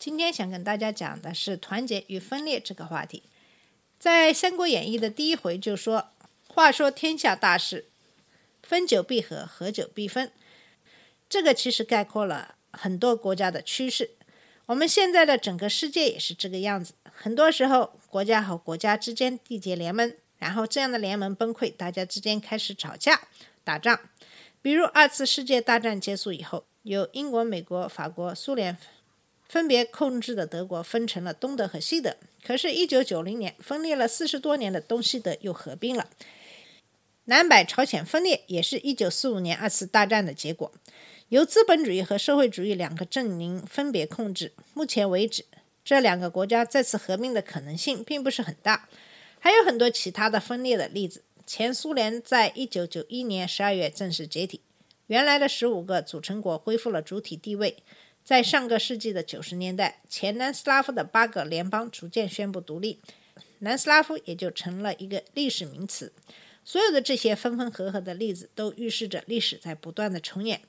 今天想跟大家讲的是团结与分裂这个话题。在《三国演义》的第一回就说：“话说天下大事，分久必合，合久必分。”这个其实概括了很多国家的趋势。我们现在的整个世界也是这个样子。很多时候，国家和国家之间缔结联盟，然后这样的联盟崩溃，大家之间开始吵架、打仗。比如二次世界大战结束以后，由英国、美国、法国、苏联分别控制的德国分成了东德和西德。可是，一九九零年分裂了四十多年的东西德又合并了。南北朝鲜分裂也是一九四五年二次大战的结果，由资本主义和社会主义两个阵营分别控制。目前为止，这两个国家再次合并的可能性并不是很大。还有很多其他的分裂的例子。前苏联在一九九一年十二月正式解体，原来的十五个组成国恢复了主体地位。在上个世纪的九十年代，前南斯拉夫的八个联邦逐渐宣布独立，南斯拉夫也就成了一个历史名词。所有的这些分分合合的例子，都预示着历史在不断的重演。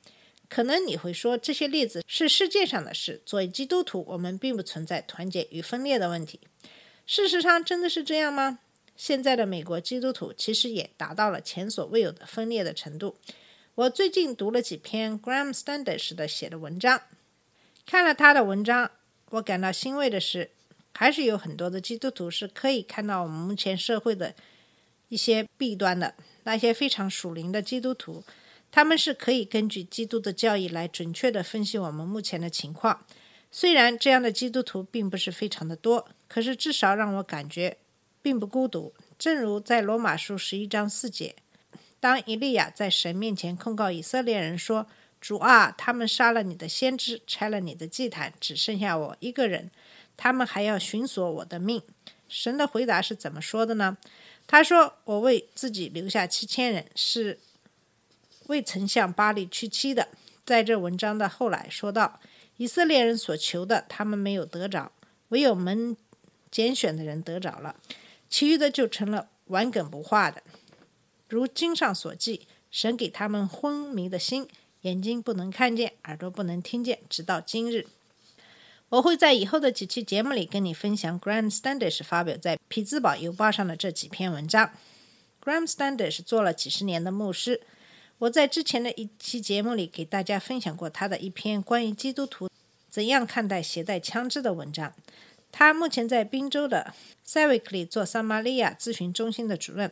可能你会说，这些例子是世界上的事。作为基督徒，我们并不存在团结与分裂的问题。事实上，真的是这样吗？现在的美国基督徒其实也达到了前所未有的分裂的程度。我最近读了几篇 Graham Standish 的写的文章，看了他的文章，我感到欣慰的是，还是有很多的基督徒是可以看到我们目前社会的一些弊端的。那些非常属灵的基督徒，他们是可以根据基督的教义来准确的分析我们目前的情况。虽然这样的基督徒并不是非常的多，可是至少让我感觉并不孤独。正如在罗马书十一章四节，当以利亚在神面前控告以色列人说：“主啊，他们杀了你的先知，拆了你的祭坛，只剩下我一个人，他们还要寻索我的命。”神的回答是怎么说的呢？他说：“我为自己留下七千人，是未曾向巴黎屈膝的。”在这文章的后来说到，以色列人所求的，他们没有得着，唯有门拣选的人得着了。其余的就成了顽梗不化的，如经上所记，神给他们昏迷的心，眼睛不能看见，耳朵不能听见，直到今日。我会在以后的几期节目里跟你分享 Graham Standish 发表在匹兹堡邮报上的这几篇文章。Graham Standish 做了几十年的牧师，我在之前的一期节目里给大家分享过他的一篇关于基督徒怎样看待携带枪支的文章。他目前在宾州的 s a v i k 里做撒玛利亚咨询中心的主任。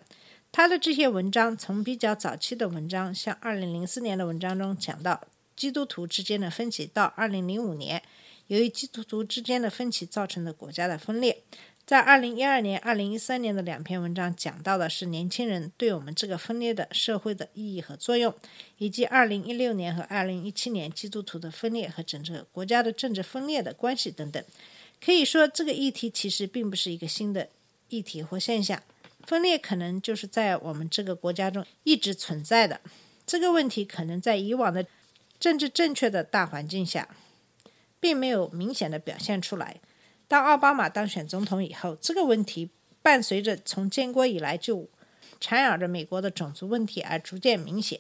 他的这些文章从比较早期的文章，像2004年的文章中讲到基督徒之间的分歧，到2005年由于基督徒之间的分歧造成的国家的分裂。在2012年、2013年的两篇文章讲到的是年轻人对我们这个分裂的社会的意义和作用，以及2016年和2017年基督徒的分裂和整个国家的政治分裂的关系等等。可以说，这个议题其实并不是一个新的议题或现象，分裂可能就是在我们这个国家中一直存在的。这个问题可能在以往的政治正确的大环境下，并没有明显的表现出来。当奥巴马当选总统以后，这个问题伴随着从建国以来就缠绕着美国的种族问题而逐渐明显。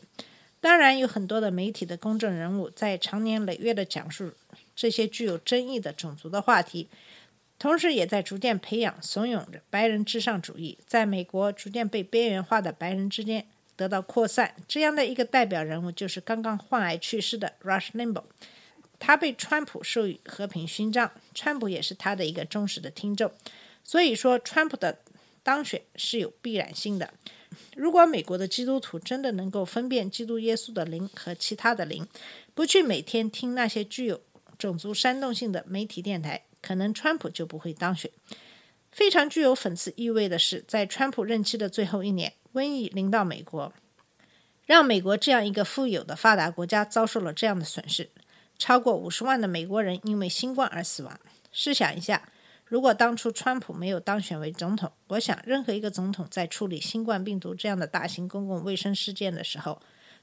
当然，有很多的媒体的公众人物在长年累月的讲述这些具有争议的种族的话题，同时也在逐渐培养、怂恿着白人至上主义在美国逐渐被边缘化的白人之间得到扩散。这样的一个代表人物就是刚刚患癌去世的 Rush Limbaugh，他被川普授予和平勋章，川普也是他的一个忠实的听众。所以说，川普的当选是有必然性的。如果美国的基督徒真的能够分辨基督耶稣的灵和其他的灵，不去每天听那些具有种族煽动性的媒体电台，可能川普就不会当选。非常具有讽刺意味的是，在川普任期的最后一年，瘟疫临到美国，让美国这样一个富有的发达国家遭受了这样的损失，超过五十万的美国人因为新冠而死亡。试想一下，如果当初川普没有当选为总统，我想任何一个总统在处理新冠病毒这样的大型公共卫生事件的时候，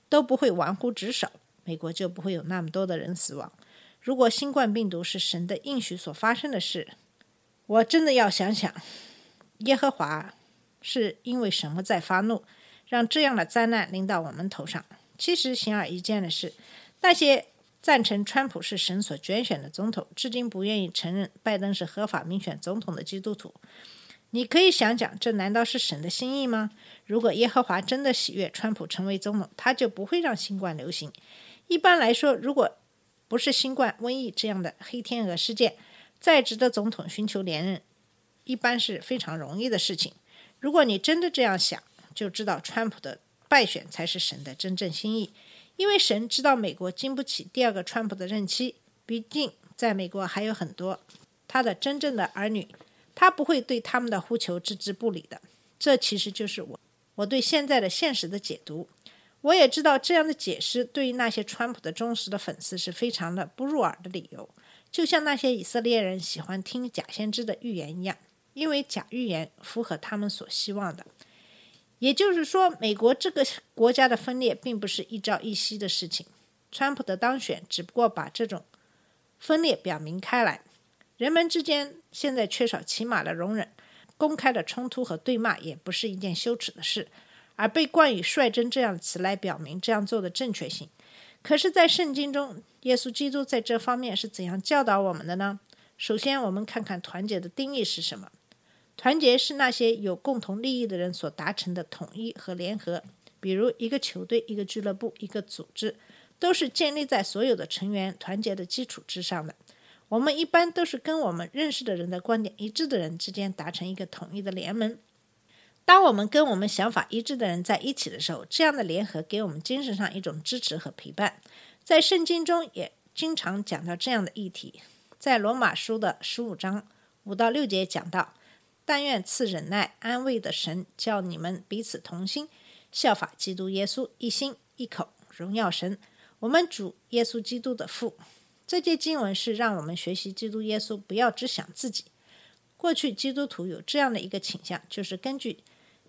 都不会玩忽职守，美国就不会有那么多的人死亡。如果新冠病毒是神的应许所发生的事，我真的要想想，耶和华是因为什么在发怒，让这样的灾难临到我们头上？其实显而易见的是，那些赞成川普是神所拣选的总统，至今不愿意承认拜登是合法民选总统的基督徒。你可以想想，这难道是神的心意吗？如果耶和华真的喜悦川普成为总统，他就不会让新冠流行。一般来说，如果不是新冠瘟疫这样的黑天鹅事件，在职的总统寻求连任，一般是非常容易的事情。如果你真的这样想，就知道川普的败选才是神的真正心意，因为神知道美国经不起第二个川普的任期。毕竟，在美国还有很多他的真正的儿女。他不会对他们的呼求置之不理的。这其实就是我我对现在的现实的解读。我也知道这样的解释对于那些川普的忠实的粉丝是非常的不入耳的理由，就像那些以色列人喜欢听假先知的预言一样，因为假预言符合他们所希望的。也就是说，美国这个国家的分裂并不是一朝一夕的事情。川普的当选只不过把这种分裂表明开来。人们之间现在缺少起码的容忍，公开的冲突和对骂也不是一件羞耻的事，而被冠以“率真”这样的词来表明这样做的正确性。可是，在圣经中，耶稣基督在这方面是怎样教导我们的呢？首先，我们看看团结的定义是什么。团结是那些有共同利益的人所达成的统一和联合，比如一个球队、一个俱乐部、一个组织，都是建立在所有的成员团结的基础之上的。我们一般都是跟我们认识的人的观点一致的人之间达成一个统一的联盟。当我们跟我们想法一致的人在一起的时候，这样的联合给我们精神上一种支持和陪伴。在圣经中也经常讲到这样的议题，在罗马书的十五章五到六节讲到：“但愿赐忍耐安慰的神，叫你们彼此同心，效法基督耶稣，一心一口荣耀神，我们主耶稣基督的父。”这节经文是让我们学习基督耶稣，不要只想自己。过去基督徒有这样的一个倾向，就是根据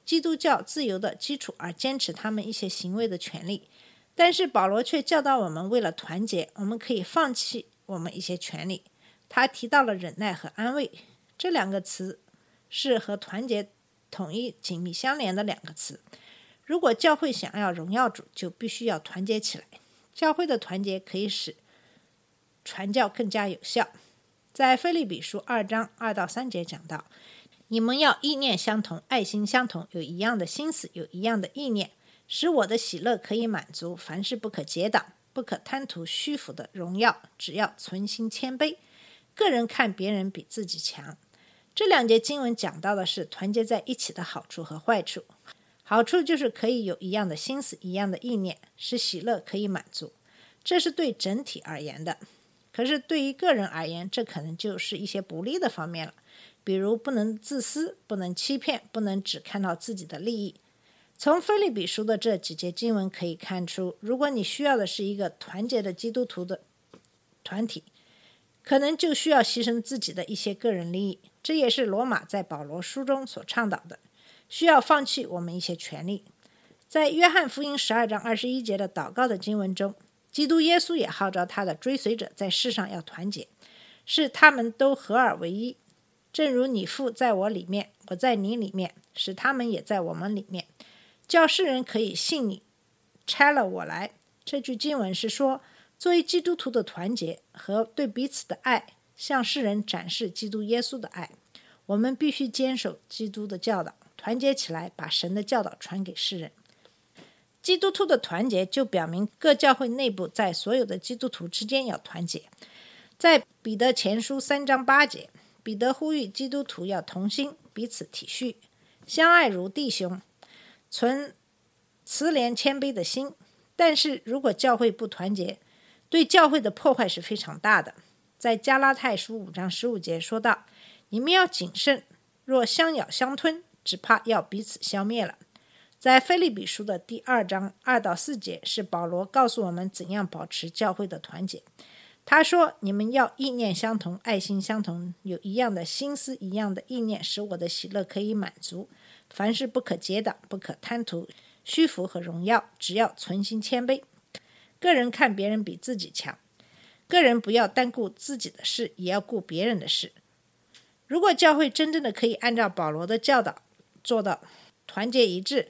基督教自由的基础而坚持他们一些行为的权利。但是保罗却教导我们，为了团结，我们可以放弃我们一些权利。他提到了忍耐和安慰这两个词，是和团结统一紧密相连的两个词。如果教会想要荣耀主，就必须要团结起来。教会的团结可以使。传教更加有效。在《菲利比书》二章二到三节讲到：“你们要意念相同，爱心相同，有一样的心思，有一样的意念，使我的喜乐可以满足。凡事不可结党，不可贪图虚浮的荣耀，只要存心谦卑，个人看别人比自己强。”这两节经文讲到的是团结在一起的好处和坏处。好处就是可以有一样的心思，一样的意念，使喜乐可以满足，这是对整体而言的。可是对于个人而言，这可能就是一些不利的方面了，比如不能自私，不能欺骗，不能只看到自己的利益。从菲利比书的这几节经文可以看出，如果你需要的是一个团结的基督徒的团体，可能就需要牺牲自己的一些个人利益。这也是罗马在保罗书中所倡导的，需要放弃我们一些权利。在约翰福音十二章二十一节的祷告的经文中。基督耶稣也号召他的追随者在世上要团结，是他们都合而为一，正如你父在我里面，我在你里面，使他们也在我们里面，叫世人可以信你拆了我来。这句经文是说，作为基督徒的团结和对彼此的爱，向世人展示基督耶稣的爱。我们必须坚守基督的教导，团结起来，把神的教导传给世人。基督徒的团结就表明各教会内部在所有的基督徒之间要团结。在彼得前书三章八节，彼得呼吁基督徒要同心，彼此体恤，相爱如弟兄，存慈怜谦卑的心。但是如果教会不团结，对教会的破坏是非常大的。在加拉太书五章十五节说道：“你们要谨慎，若相咬相吞，只怕要彼此消灭了。”在菲利比书的第二章二到四节，是保罗告诉我们怎样保持教会的团结。他说：“你们要意念相同，爱心相同，有一样的心思，一样的意念，使我的喜乐可以满足。凡事不可结党，不可贪图虚浮和荣耀，只要存心谦卑。个人看别人比自己强，个人不要单顾自己的事，也要顾别人的事。如果教会真正的可以按照保罗的教导做到团结一致，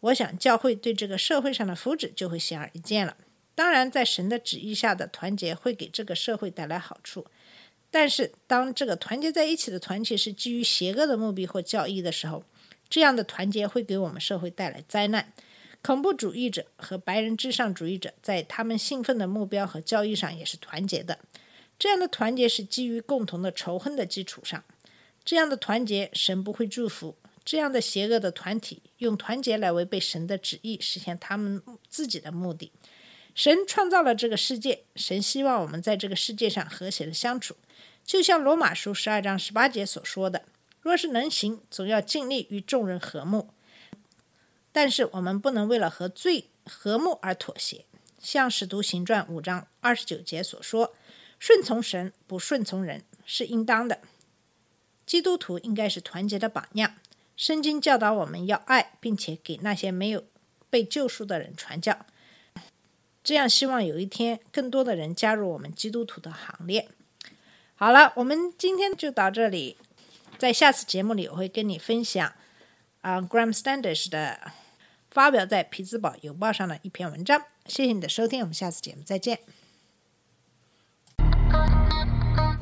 我想教会对这个社会上的福祉就会显而易见了。”当然，在神的旨意下的团结会给这个社会带来好处，但是当这个团结在一起的团体是基于邪恶的目的或教义的时候，这样的团结会给我们社会带来灾难。恐怖主义者和白人至上主义者在他们兴奋的目标和教义上也是团结的，这样的团结是基于共同的仇恨的基础上。这样的团结，神不会祝福。这样的邪恶的团体用团结来违背神的旨意，实现他们自己的目的。神创造了这个世界，神希望我们在这个世界上和谐的相处，就像罗马书十二章十八节所说的：“若是能行，总要尽力与众人和睦。”但是我们不能为了和罪和睦而妥协，像使徒行传五章二十九节所说：“顺从神，不顺从人，是应当的。”基督徒应该是团结的榜样。圣经教导我们要爱，并且给那些没有被救赎的人传教。这样，希望有一天更多的人加入我们基督徒的行列。好了，我们今天就到这里，在下次节目里我会跟你分享啊，Graham Standish 的发表在《匹兹堡邮报》上的一篇文章。谢谢你的收听，我们下次节目再见。